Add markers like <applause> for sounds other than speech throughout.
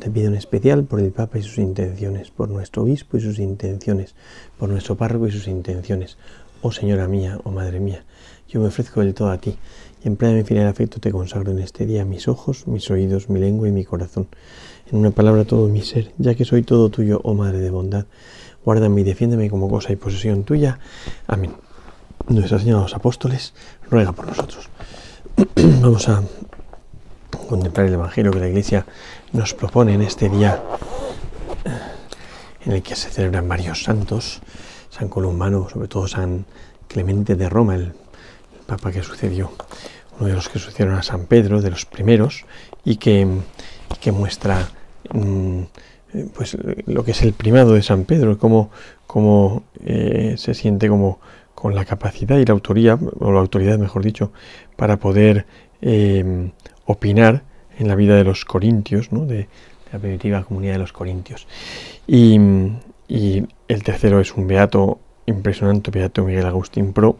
Te pido en especial por el Papa y sus intenciones, por nuestro obispo y sus intenciones, por nuestro párroco y sus intenciones. Oh Señora mía, oh Madre mía, yo me ofrezco del todo a ti y en plena infinidad de afecto te consagro en este día mis ojos, mis oídos, mi lengua y mi corazón. En una palabra todo mi ser, ya que soy todo tuyo, oh Madre de bondad. Guárdame y defiéndeme como cosa y posesión tuya. Amén. Nuestra Señora de los Apóstoles ruega por nosotros. <clears throat> Vamos a contemplar el Evangelio que la Iglesia nos propone en este día en el que se celebran varios santos, San Columbano, sobre todo San Clemente de Roma, el, papa que sucedió, uno de los que sucedieron a San Pedro, de los primeros, y que, que muestra mm, pues lo que es el primado de San Pedro, cómo, cómo eh, se siente como con la capacidad y la autoría, o la autoridad mejor dicho, para poder eh, opinar en la vida de los corintios, de, la primitiva comunidad de los corintios. Y, el tercero es un beato impresionante, beato Miguel Agustín Pro,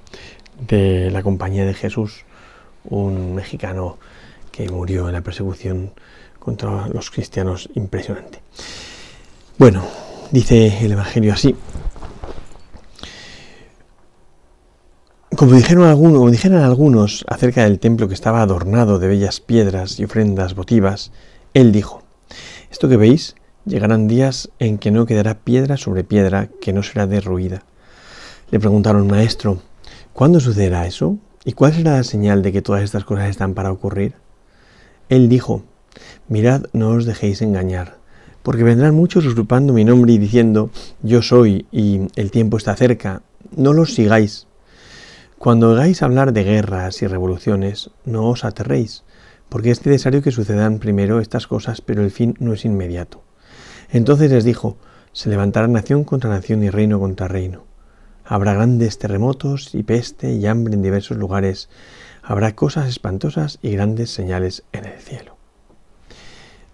de la Compañía de Jesús, un mexicano que murió en la persecución contra los cristianos impresionante. Bueno, dice el Evangelio así. Como dijeron, algunos, como dijeron algunos acerca del templo que estaba adornado de bellas piedras y ofrendas votivas, él dijo, esto que veis, llegarán días en que no quedará piedra sobre piedra que no será derruida. Le preguntaron, maestro, ¿cuándo sucederá eso? ¿Y cuál será la señal de que todas estas cosas están para ocurrir? Él dijo, mirad, no os dejéis engañar, porque vendrán muchos usurpando mi nombre y diciendo, yo soy y el tiempo está cerca, no los sigáis cuando oigáis hablar de guerras y revoluciones, no os aterréis, porque es necesario que sucedan primero estas cosas, pero el fin no es inmediato. Entonces les dijo, se levantará nación contra nación y reino contra reino. Habrá grandes terremotos y peste y hambre en diversos lugares. Habrá cosas espantosas y grandes señales en el cielo.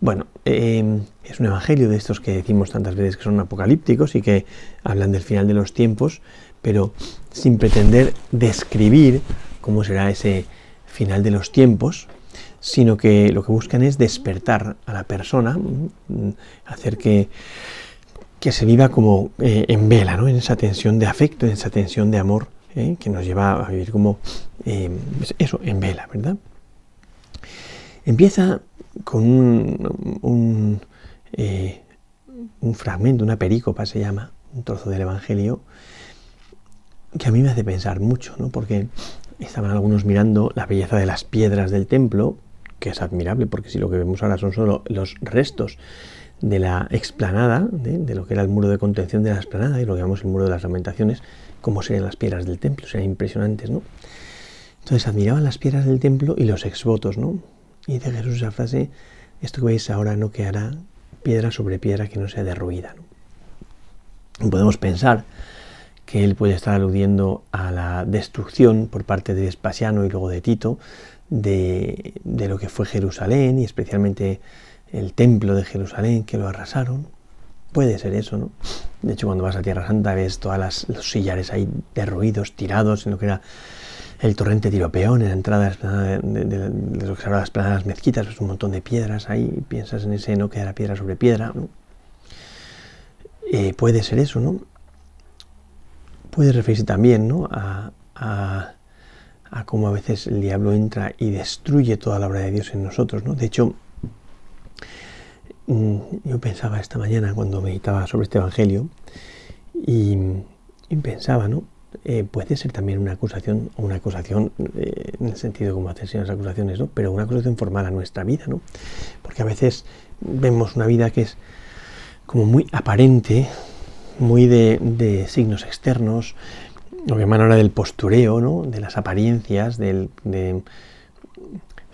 Bueno, em, es un evangelio de estos que decimos tantas veces que son apocalípticos y que hablan del final de los tiempos, pero sin pretender describir cómo será ese final de los tiempos, sino que lo que buscan es despertar a la persona, mm, hacer que, que se viva como eh, en vela, ¿no? en esa tensión de afecto, en esa tensión de amor, ¿eh? que nos lleva a vivir como eh, eso, en vela, ¿verdad? Empieza con un, un, un fragmento, una perícopa se llama, un trozo del Evangelio, que a mí me hace pensar mucho, ¿no? porque estaban algunos mirando la belleza de las piedras del templo, que es admirable, porque si lo que vemos ahora son solo los restos de la explanada, de, lo que era el muro de contención de la explanada, y lo que llamamos el muro de las lamentaciones, cómo serían las piedras del templo, serían impresionantes, ¿no? Entonces admiraban las piedras del templo y los exvotos, ¿no? Y dice Jesús esa frase, esto que veis ahora no quedará piedra sobre piedra que no sea derruida, ¿no? podemos pensar que él puede estar aludiendo a la destrucción por parte de Espasiano y luego de Tito de, lo que fue Jerusalén y especialmente el templo de Jerusalén que lo arrasaron. Puede ser eso, ¿no? De hecho, cuando vas a Tierra Santa ves todos los sillares ahí derruidos, tirados en lo que era el torrente Tiropeón, en la entrada de, lo que se las planadas mezquitas, ves un montón de piedras ahí, piensas en ese no quedará piedra sobre piedra, ¿no? Eh, puede ser eso, ¿no? Puede referirse también ¿no? a, cómo a veces el diablo entra y destruye toda la obra de Dios en nosotros. ¿no? De hecho, mm, yo pensaba esta mañana cuando meditaba sobre este Evangelio y, pensaba, ¿no? Eh, puede ser también una acusación, o una acusación eh, en el sentido como hacen las acusaciones, ¿no? pero una acusación formal a nuestra vida, ¿no? porque a veces vemos una vida que es como muy aparente, muy de, signos externos, lo que llaman ahora del postureo, ¿no? de las apariencias, del, de...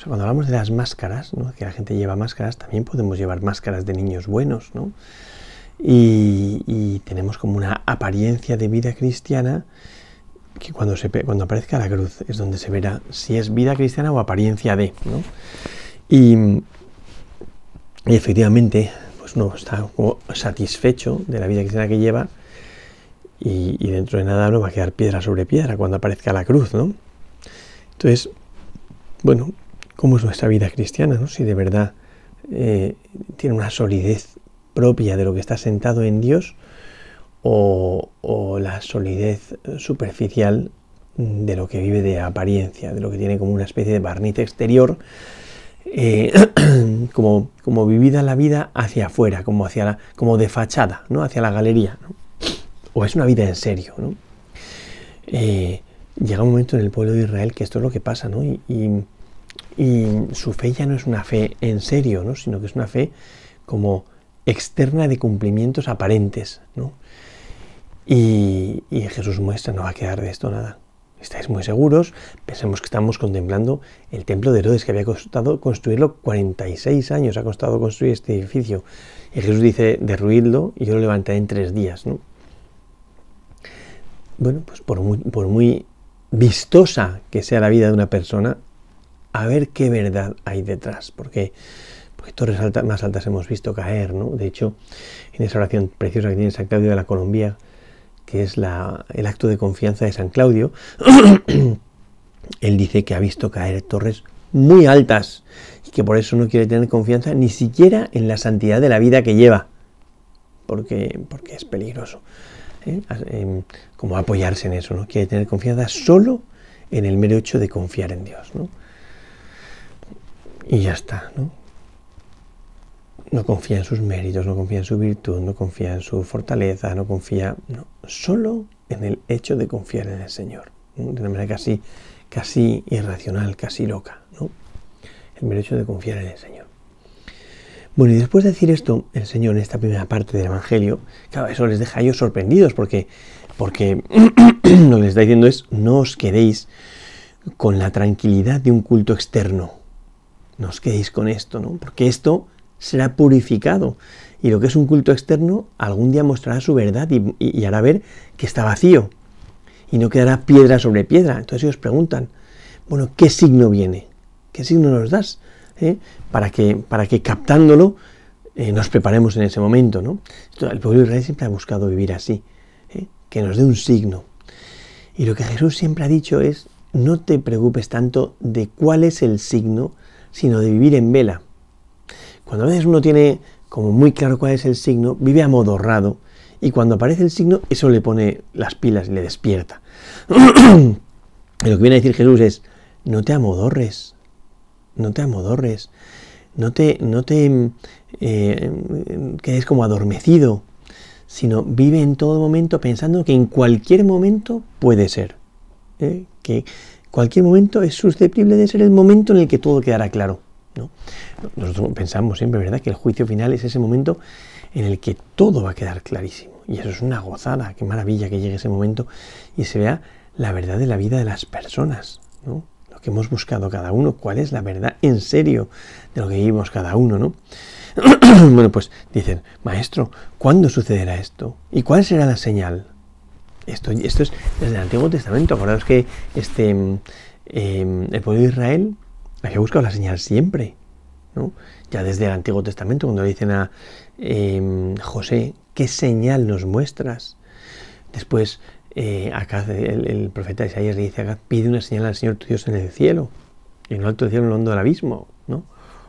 cuando hablamos de las máscaras, ¿no? que la gente lleva máscaras, también podemos llevar máscaras de niños buenos, ¿no? Y, tenemos como una apariencia de vida cristiana que cuando, se, cuando aparezca la cruz es donde se verá si es vida cristiana o apariencia de, ¿no? Y, efectivamente, pues no, está satisfecho de la vida cristiana que lleva y, dentro de nada no va a quedar piedra sobre piedra cuando aparezca la cruz, ¿no? Entonces, bueno, ¿cómo es nuestra vida cristiana, ¿no? Si de verdad eh, tiene una solidez propia de lo que está sentado en Dios o, la solidez superficial de lo que vive de apariencia, de lo que tiene como una especie de barniz exterior, eh, <clears throat> como, como vivida la vida hacia afuera, como, hacia la, como de fachada, ¿no? hacia la galería. O es una vida en serio. ¿no? Eh, llega un momento en el pueblo de Israel que esto es lo que pasa, ¿no? Y, su fe ya no es una fe en serio, ¿no? Sino que es una fe como externa de cumplimientos aparentes, ¿no? Y, Jesús muestra, no va a quedar de esto nada. Estáis muy seguros, pensemos que estamos contemplando el templo de Herodes, que había costado construirlo 46 años, ha costado construir este edificio. Y Jesús dice, derruidlo y yo lo levantaré en tres días. ¿no? Bueno, pues por muy, por muy vistosa que sea la vida de una persona, a ver qué verdad hay detrás, porque, porque torres más altas hemos visto caer, ¿no? De hecho, en esa oración preciosa que tiene San Claudio de la Colombia, que es el acto de confianza de San Claudio, <clears throat> él dice que ha visto caer torres muy altas y que por eso no quiere tener confianza ni siquiera en la santidad de la vida que lleva, porque, porque es peligroso. ¿eh? Em, como apoyarse en eso, ¿no? Quiere tener confianza solo en el mero hecho de confiar en Dios, ¿no? Y ya está, ¿no? No confía en sus méritos, no confía en su virtud, no confía en su fortaleza, no confía, no, solo en el hecho de confiar en el Señor, de una manera casi, casi irracional, casi loca, ¿no? El mero hecho de confiar en el Señor. Bueno, y después de decir esto, el Señor en esta primera parte del Evangelio, claro, eso les deja a ellos sorprendidos, porque, porque <clears throat> lo que les está diciendo es, no os quedéis con la tranquilidad de un culto externo, no os quedéis con esto, ¿no? Porque esto será purificado. Y lo que es un culto externo algún día mostrará su verdad y, hará ver que está vacío. Y no quedará piedra sobre piedra. Entonces ellos preguntan, bueno, ¿qué signo viene? ¿Qué signo nos das? ¿Eh? Para, que, para que captándolo eh, nos preparemos en ese momento. ¿no? el pueblo de Israel siempre ha buscado vivir así, ¿eh? que nos dé un signo. Y lo que Jesús siempre ha dicho es, no te preocupes tanto de cuál es el signo, sino de vivir en vela. Cuando a veces uno tiene como muy claro cuál es el signo, vive amodorrado y cuando aparece el signo, eso le pone las pilas y le despierta. <clears throat> lo que viene a decir Jesús es, no te amodorres, no te amodorres, no te, no te eh, quedes como adormecido, sino vive en todo momento pensando que en cualquier momento puede ser, ¿eh? que cualquier momento es susceptible de ser el momento en el que todo quedará claro. Nosotros pensamos siempre, ¿verdad?, que el juicio final es ese momento en el que todo va a quedar clarísimo. Y eso es una gozada, qué maravilla que llegue ese momento y se vea la verdad de la vida de las personas, ¿no? Lo que hemos buscado cada uno, cuál es la verdad en serio de lo que vivimos cada uno, ¿no? <clears throat> bueno, pues dicen, maestro, ¿cuándo sucederá esto? ¿Y cuál será la señal? Esto, esto es desde el Antiguo Testamento. Acordaos que este, em, el pueblo de Israel había buscado la señal siempre. ¿no? Ya desde el Antiguo Testamento, cuando le dicen a em, José, ¿qué señal nos muestras? Después, eh, acá el, profeta Isaías le dice, acá pide una señal al Señor tu Dios en el cielo, en lo alto del cielo, en el hondo del abismo. ¿no?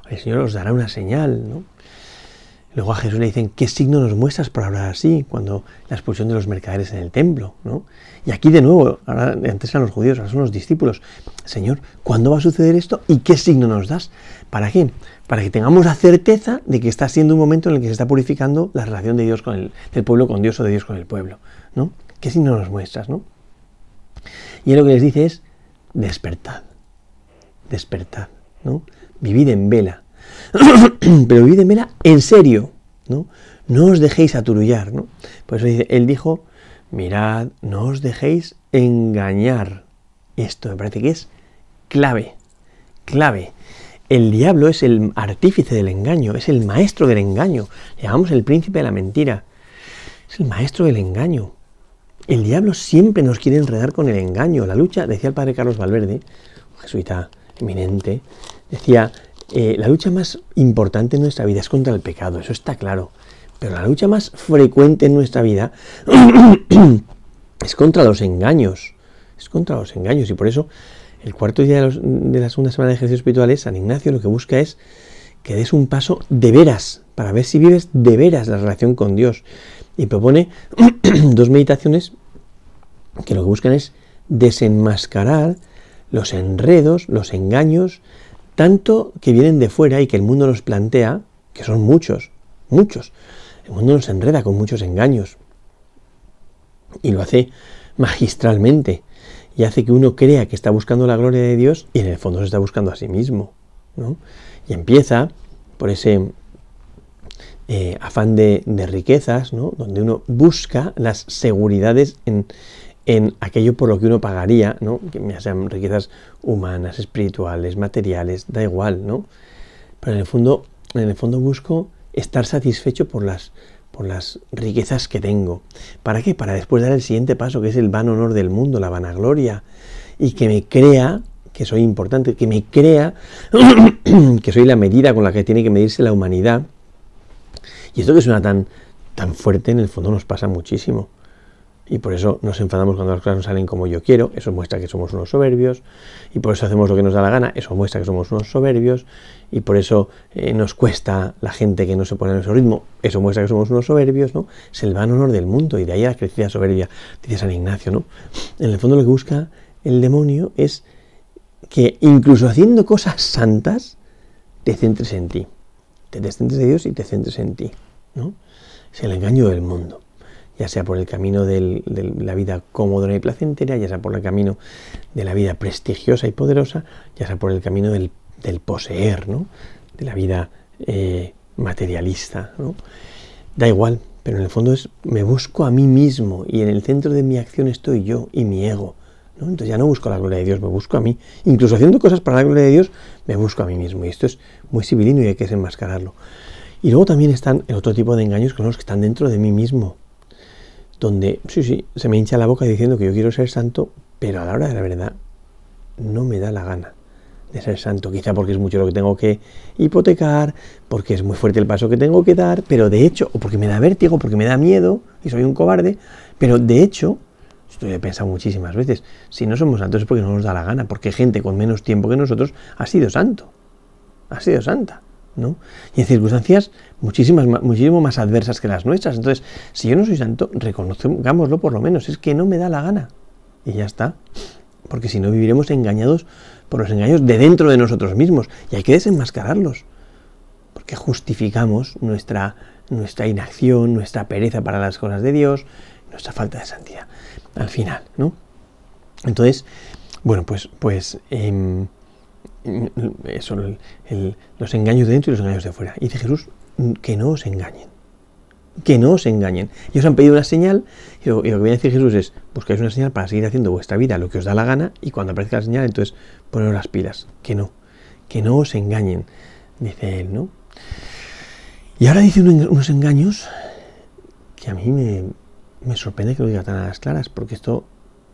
El Señor os dará una señal. ¿no? Luego a Jesús le dicen, ¿qué signo nos muestras por hablar así? Cuando la expulsión de los mercaderes en el templo, ¿no? Y aquí de nuevo, antes eran los judíos, ahora son los discípulos. Señor, ¿cuándo va a suceder esto y qué signo nos das? ¿Para qué? Para que tengamos la certeza de que está siendo un momento en el que se está purificando la relación de Dios con el, del pueblo con Dios o de Dios con el pueblo, ¿no? ¿Qué signo nos muestras, no? Y él lo que les dice es, despertad, despertad, ¿no? Vivid en vela, <clears throat> pero vivid en en serio, ¿no? No os dejéis aturullar, ¿no? Por eso él dijo, mirad, no os dejéis engañar. Esto me parece que es clave, clave. El diablo es el artífice del engaño, es el maestro del engaño. Llamamos el príncipe de la mentira. Es el maestro del engaño. el diablo siempre nos quiere enredar con el engaño. La lucha, decía el padre Carlos Valverde, un jesuita eminente, decía, eh, la lucha más importante en nuestra vida es contra el pecado, eso está claro. Pero la lucha más frecuente en nuestra vida <clears throat> es contra los engaños. Es contra los engaños. Y por eso el cuarto día de, la segunda semana de ejercicios espirituales, San Ignacio lo que busca es que des un paso de veras, para ver si vives de veras la relación con Dios. Y propone <clears throat> dos meditaciones que lo que buscan es desenmascarar los enredos, los engaños, tanto que vienen de fuera y que el mundo nos plantea, que son muchos, muchos, el mundo nos enreda con muchos engaños y lo hace magistralmente y hace que uno crea que está buscando la gloria de Dios y en el fondo se está buscando a sí mismo. Y empieza por ese eh, afán de, riquezas, ¿no? donde uno busca las seguridades en, en, aquello por lo que uno pagaría, ¿no? que sean riquezas humanas, espirituales, materiales, da igual, ¿no? Pero en el fondo, en el fondo busco estar satisfecho por las, por las riquezas que tengo. ¿Para qué? Para después dar el siguiente paso, que es el van honor del mundo, la vanagloria, y que me crea que soy importante, que me crea <coughs> que soy la medida con la que tiene que medirse la humanidad. Y esto que suena tan, tan fuerte, en el fondo nos pasa muchísimo. Y por eso nos enfadamos cuando las cosas no salen como yo quiero, eso muestra que somos unos soberbios, y por eso hacemos lo que nos da la gana, eso muestra que somos unos soberbios, y por eso eh, nos cuesta la gente que no se pone en nuestro ritmo, eso muestra que somos unos soberbios, ¿no? Es el van honor del mundo, y de ahí la crecida soberbia, dice San Ignacio, ¿no? En el fondo lo que busca el demonio es que incluso haciendo cosas santas, te centres en ti, te descentres de Dios y te centres en ti, ¿no? Es el engaño del mundo ya sea por el camino de la vida cómoda y placentera, ya sea por el camino de la vida prestigiosa y poderosa, ya sea por el camino del, poseer, ¿no? de la vida eh, materialista. Da igual, pero en el fondo es me busco a mí mismo y en el centro de mi acción estoy yo y mi ego. ¿no? Entonces ya no busco la gloria de Dios, me busco a mí. Incluso haciendo cosas para la gloria de Dios, me busco a mí mismo. Y esto es muy civilino y hay que desenmascararlo. Y luego también están el otro tipo de engaños que son los que están dentro de mí mismo donde, sí, sí, se me hincha la boca diciendo que yo quiero ser santo, pero a la hora de la verdad no me da la gana de ser santo, quizá porque es mucho lo que tengo que hipotecar, porque es muy fuerte el paso que tengo que dar, pero de hecho, o porque me da vértigo, porque me da miedo y soy un cobarde, pero de hecho, esto he pensado muchísimas veces, si no somos santos es porque no nos da la gana, porque gente con menos tiempo que nosotros ha sido santo, ha sido santa. Y en circunstancias muchísimas, muchísimo más adversas que las nuestras. Entonces, si yo no soy santo, reconozcámoslo por lo menos, es que no me da la gana. Y ya está. Porque si no viviremos engañados por los engaños de dentro de nosotros mismos. Y hay que desenmascararlos. Porque justificamos nuestra, nuestra inacción, nuestra pereza para las cosas de Dios, nuestra falta de santidad. Al final, ¿no? Entonces, bueno, pues, pues em, son los engaños de dentro y los engaños de fuera. Y dice Jesús, que no os engañen. Que no os engañen. Ellos han pedido una señal y lo, que viene a decir Jesús es, buscáis una señal para seguir haciendo vuestra vida lo que os da la gana y cuando aparezca la señal, entonces poneros las pilas. Que no. Que no os engañen, dice él, ¿no? Y ahora dice unos engaños que a mí me, me sorprende que lo diga tan a las claras, porque esto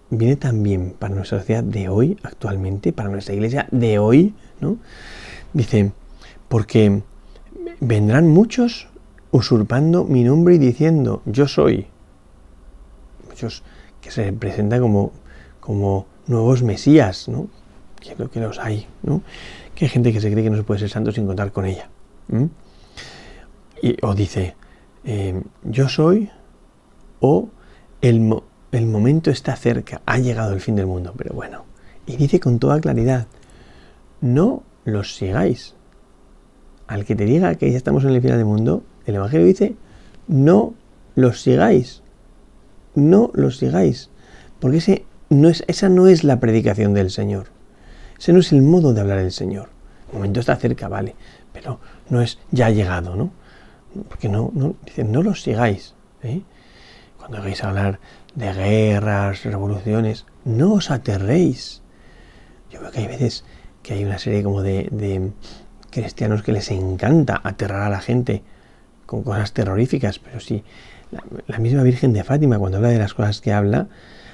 viene también para nuestra sociedad de hoy, actualmente, para nuestra iglesia de hoy, ¿no? Dice, porque vendrán muchos usurpando mi nombre y diciendo, yo soy. Muchos que se presentan como, como nuevos mesías, ¿no? Que lo que los hay, ¿no? Que hay gente que se cree que no se puede ser santo sin contar con ella. Y, o dice, eh, yo soy, o el, el momento está cerca, ha llegado el fin del mundo, pero bueno. Y dice con toda claridad, no los sigáis. Al que te diga que ya estamos en el final del mundo, el Evangelio dice, no los sigáis. No los sigáis. Porque ese no es, esa no es la predicación del Señor. Ese no es el modo de hablar del Señor. El momento está cerca, vale, pero no es ya ha llegado, ¿no? Porque no, no, dice, no los sigáis. ¿eh? Cuando hagáis hablar de guerras, revoluciones, no os aterréis. Yo veo que hay veces que hay una serie como de, cristianos que les encanta aterrar a la gente con cosas terroríficas, pero si la, misma Virgen de Fátima, cuando habla de las cosas que habla,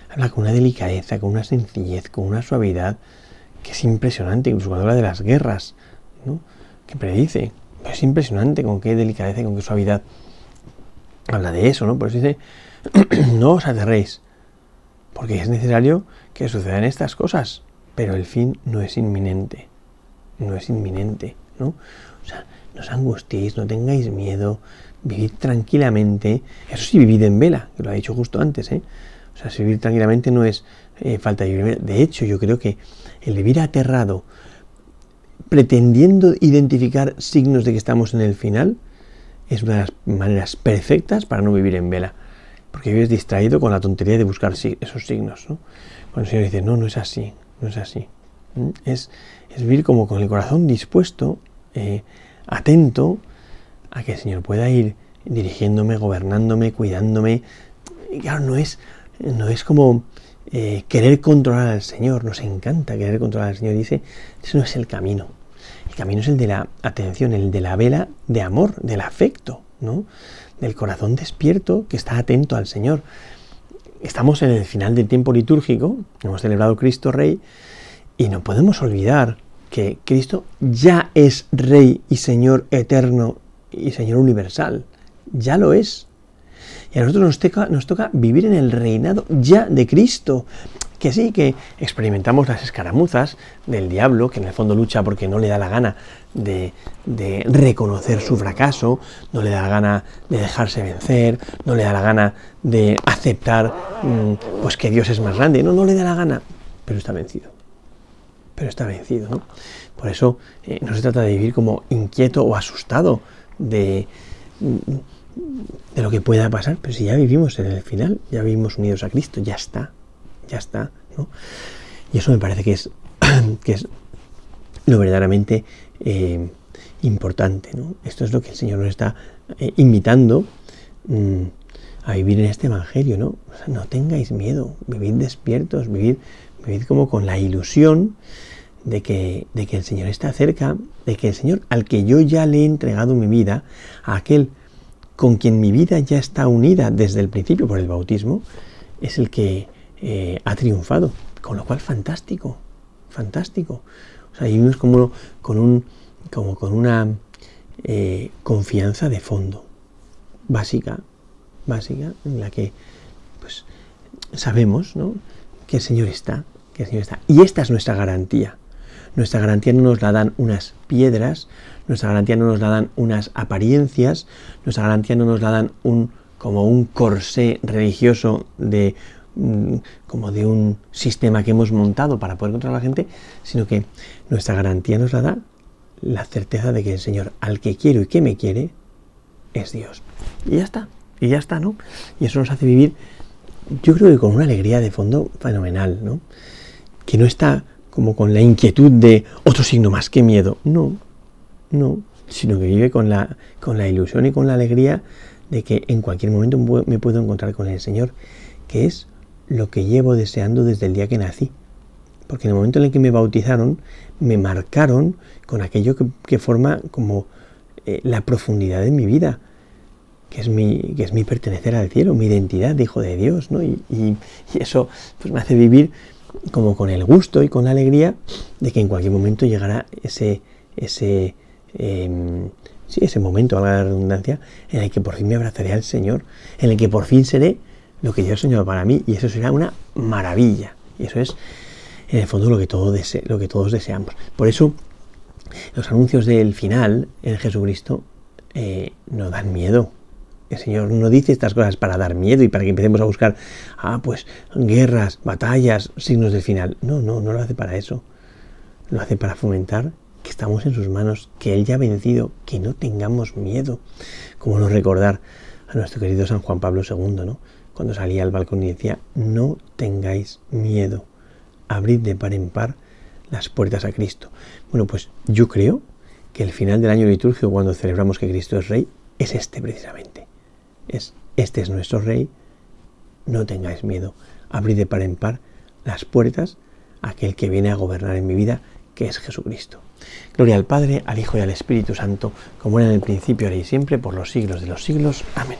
habla con una delicadeza, con una sencillez, con una suavidad, que es impresionante, incluso cuando habla de las guerras, ¿no? que predice. Es impresionante con qué delicadeza y con qué suavidad habla de eso, ¿no? Por eso dice, <clears throat> no os aterréis, porque es necesario que sucedan estas cosas, pero el fin no es inminente, no es inminente, ¿no? O sea, no os angustiéis, no tengáis miedo, vivid tranquilamente, eso sí, vivid en vela, que lo ha dicho justo antes, ¿eh? O sea, si vivir tranquilamente no es eh, falta de vivir. De hecho, yo creo que el vivir aterrado, pretendiendo identificar signos de que estamos en el final, es una de las maneras perfectas para no vivir en vela. Porque vives distraído con la tontería de buscar esos signos. ¿no? Cuando el Señor dice, no, no es así, no es así. Es, es vivir como con el corazón dispuesto, eh, atento a que el Señor pueda ir dirigiéndome, gobernándome, cuidándome. Y claro, no es, no es como eh, querer controlar al Señor, nos encanta querer controlar al Señor. Dice, eso no es el camino. El camino es el de la atención, el de la vela de amor, del afecto, ¿no? Del corazón despierto que está atento al Señor. Estamos en el final del tiempo litúrgico, hemos celebrado Cristo Rey, y no podemos olvidar que Cristo ya es Rey y Señor eterno y Señor universal. Ya lo es. Y a nosotros nos toca, vivir en el reinado ya de Cristo. Que sí, que experimentamos las escaramuzas del diablo, que en el fondo lucha porque no le da la gana de, reconocer su fracaso, no le da la gana de dejarse vencer, no le da la gana de aceptar mm, pues que Dios es más grande, no, no le da la gana, pero está vencido. Pero está vencido, ¿no? Por eso eh, no se trata de vivir como inquieto o asustado de, de lo que pueda pasar, pero si ya vivimos en el final, ya vivimos unidos a Cristo, ya está, ya está, ¿no? Y eso me parece que es, <clears throat> que es lo verdaderamente eh, importante, ¿no? Esto es lo que el Señor nos está eh, invitando mm, a vivir en este Evangelio, ¿no? no tengáis miedo, vivid despiertos, vivid, vivid como con la ilusión de que, de que el Señor está cerca, de que el Señor al que yo ya le he entregado mi vida, a aquel con quien mi vida ya está unida desde el principio por el bautismo, es el que eh, ha triunfado. Con lo cual, fantástico, fantástico. O sea, vivimos como con, un, como con una eh, confianza de fondo, básica, básica, en la que pues, sabemos ¿no? que el Señor está, que el Señor está. Y esta es nuestra garantía. Nuestra garantía no nos la dan unas piedras, nuestra garantía no nos la dan unas apariencias, nuestra garantía no nos la dan un, como un corsé religioso de como de un sistema que hemos montado para poder controlar a la gente, sino que nuestra garantía nos la da la certeza de que el Señor al que quiero y que me quiere es Dios. Y ya está, y ya está, ¿no? Y eso nos hace vivir, yo creo que con una alegría de fondo fenomenal, ¿no? Que no está como con la inquietud de otro signo más que miedo. No, no, sino que vive con la, con la ilusión y con la alegría de que en cualquier momento me puedo encontrar con el Señor, que es lo que llevo deseando desde el día que nací. Porque en el momento en el que me bautizaron, me marcaron con aquello que, forma como eh, la profundidad de mi vida, que es mi, que es mi pertenecer al cielo, mi identidad de hijo de Dios, ¿no? Y, eso pues, me hace vivir como con el gusto y con la alegría de que en cualquier momento llegará ese, ese, em, sí, ese momento, a la redundancia, en el que por fin me abrazaré al Señor, en el que por fin seré lo que Dios soñado para mí, y eso será una maravilla. Y eso es, en el fondo, lo que, todo lo que todos deseamos. Por eso, los anuncios del final en Jesucristo eh, no dan miedo, el Señor no dice estas cosas para dar miedo y para que empecemos a buscar, ah, pues guerras, batallas, signos del final. No, no, no lo hace para eso. Lo hace para fomentar que estamos en sus manos, que Él ya ha vencido, que no tengamos miedo. Como nos recordar a nuestro querido San Juan Pablo II, ¿no? Cuando salía al balcón y decía, no tengáis miedo, abrid de par en par las puertas a Cristo. Bueno, pues yo creo que el final del año litúrgico, cuando celebramos que Cristo es Rey, es este precisamente es, este es nuestro rey, no tengáis miedo, abrid de par en par las puertas a aquel que viene a gobernar en mi vida, que es Jesucristo. Gloria al Padre, al Hijo y al Espíritu Santo, como era en el principio, ahora y siempre, por los siglos de los siglos. Amén.